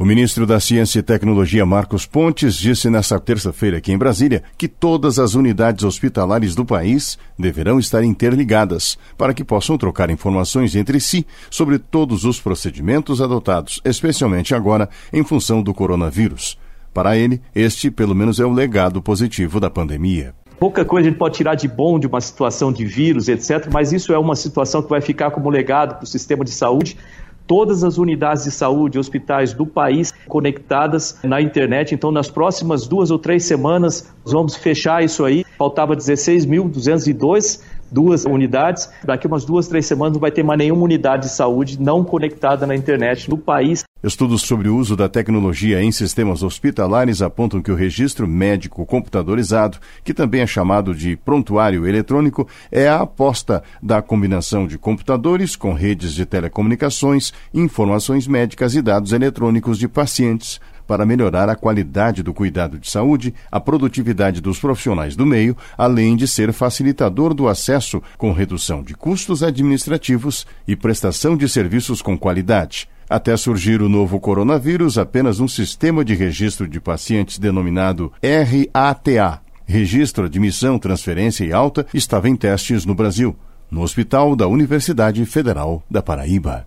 O ministro da Ciência e Tecnologia, Marcos Pontes, disse nesta terça-feira aqui em Brasília que todas as unidades hospitalares do país deverão estar interligadas para que possam trocar informações entre si sobre todos os procedimentos adotados, especialmente agora em função do coronavírus. Para ele, este, pelo menos, é o legado positivo da pandemia. Pouca coisa a gente pode tirar de bom de uma situação de vírus, etc., mas isso é uma situação que vai ficar como legado para o sistema de saúde todas as unidades de saúde, hospitais do país conectadas na internet. Então, nas próximas duas ou três semanas, nós vamos fechar isso aí. Faltava 16.202 duas unidades. Daqui umas duas, três semanas não vai ter mais nenhuma unidade de saúde não conectada na internet no país. Estudos sobre o uso da tecnologia em sistemas hospitalares apontam que o registro médico computadorizado, que também é chamado de prontuário eletrônico, é a aposta da combinação de computadores com redes de telecomunicações, informações médicas e dados eletrônicos de pacientes para melhorar a qualidade do cuidado de saúde, a produtividade dos profissionais do meio, além de ser facilitador do acesso com redução de custos administrativos e prestação de serviços com qualidade. Até surgir o novo coronavírus, apenas um sistema de registro de pacientes denominado RATA, Registro, Admissão, Transferência e Alta, estava em testes no Brasil, no Hospital da Universidade Federal da Paraíba.